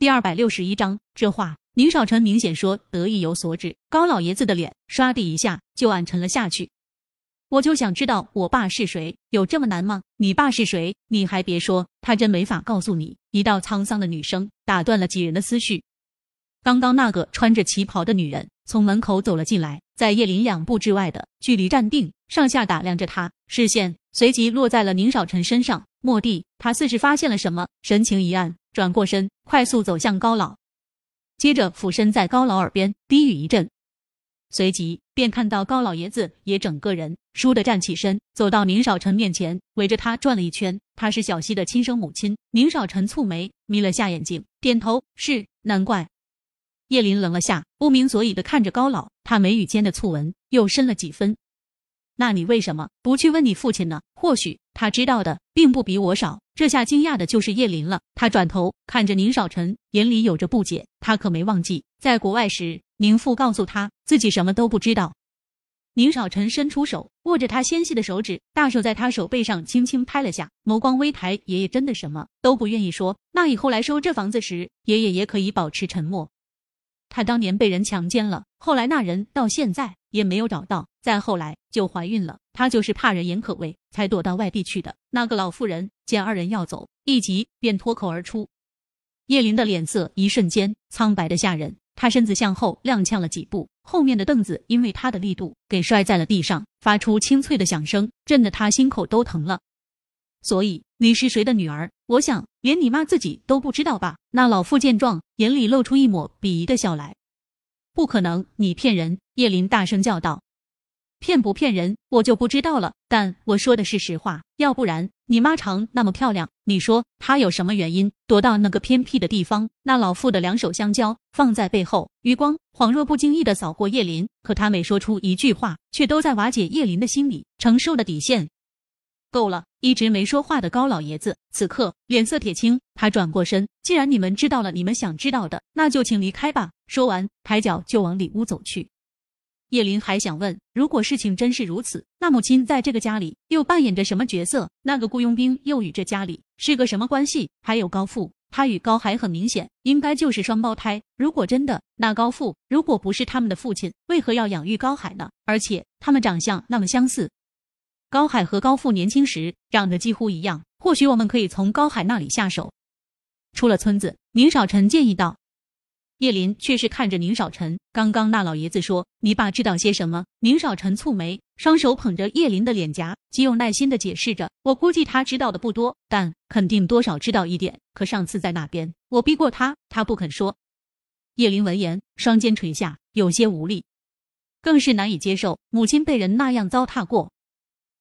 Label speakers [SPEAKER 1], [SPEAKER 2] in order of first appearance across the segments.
[SPEAKER 1] 第二百六十一章，这话宁少臣明显说得意有所指，高老爷子的脸唰的一下就暗沉了下去。我就想知道我爸是谁，有这么难吗？你爸是谁？你还别说，他真没法告诉你。一道沧桑的女声打断了几人的思绪。刚刚那个穿着旗袍的女人从门口走了进来，在叶林两步之外的距离站定，上下打量着他，视线随即落在了宁少臣身上。蓦地，他似是发现了什么，神情一暗。转过身，快速走向高老，接着俯身在高老耳边低语一阵，随即便看到高老爷子也整个人倏地站起身，走到宁少臣面前，围着他转了一圈。他是小溪的亲生母亲。宁少臣蹙眉，眯了下眼睛，点头是。难怪。叶林愣了下，不明所以的看着高老，他眉宇间的蹙纹又深了几分。那你为什么不去问你父亲呢？或许他知道的并不比我少。这下惊讶的就是叶林了。他转头看着宁少臣，眼里有着不解。他可没忘记，在国外时，宁父告诉他自己什么都不知道。宁少臣伸出手，握着他纤细的手指，大手在他手背上轻轻拍了下，眸光微抬。爷爷真的什么都不愿意说。那以后来收这房子时，爷爷也可以保持沉默。他当年被人强奸了，后来那人到现在也没有找到，再后来就怀孕了。她就是怕人言可畏，才躲到外地去的。那个老妇人见二人要走，一急便脱口而出。叶林的脸色一瞬间苍白的吓人，他身子向后踉跄了几步，后面的凳子因为他的力度给摔在了地上，发出清脆的响声，震得他心口都疼了。所以你是谁的女儿？我想连你妈自己都不知道吧？那老妇见状，眼里露出一抹鄙夷的笑来。不可能，你骗人！叶林大声叫道。骗不骗人，我就不知道了。但我说的是实话，要不然你妈长那么漂亮，你说她有什么原因躲到那个偏僻的地方？那老妇的两手相交，放在背后，余光恍若不经意的扫过叶林，可他每说出一句话，却都在瓦解叶林的心理承受的底线。够了！一直没说话的高老爷子此刻脸色铁青，他转过身，既然你们知道了你们想知道的，那就请离开吧。说完，抬脚就往里屋走去。叶林还想问，如果事情真是如此，那母亲在这个家里又扮演着什么角色？那个雇佣兵又与这家里是个什么关系？还有高富，他与高海很明显应该就是双胞胎。如果真的，那高富如果不是他们的父亲，为何要养育高海呢？而且他们长相那么相似。高海和高富年轻时长得几乎一样，或许我们可以从高海那里下手。出了村子，宁少臣建议道。叶林却是看着宁少臣，刚刚那老爷子说：“你爸知道些什么？”宁少臣蹙眉，双手捧着叶林的脸颊，极有耐心的解释着：“我估计他知道的不多，但肯定多少知道一点。可上次在那边，我逼过他，他不肯说。”叶林闻言，双肩垂下，有些无力，更是难以接受母亲被人那样糟蹋过。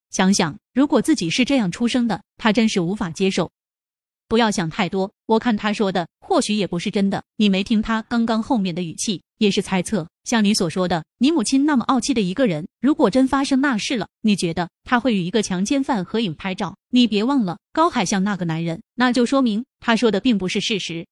[SPEAKER 1] 想想，如果自己是这样出生的，他真是无法接受。不要想太多，我看他说的或许也不是真的。你没听他刚刚后面的语气，也是猜测。像你所说的，你母亲那么傲气的一个人，如果真发生那事了，你觉得他会与一个强奸犯合影拍照？你别忘了，高海像那个男人，那就说明他说的并不是事实。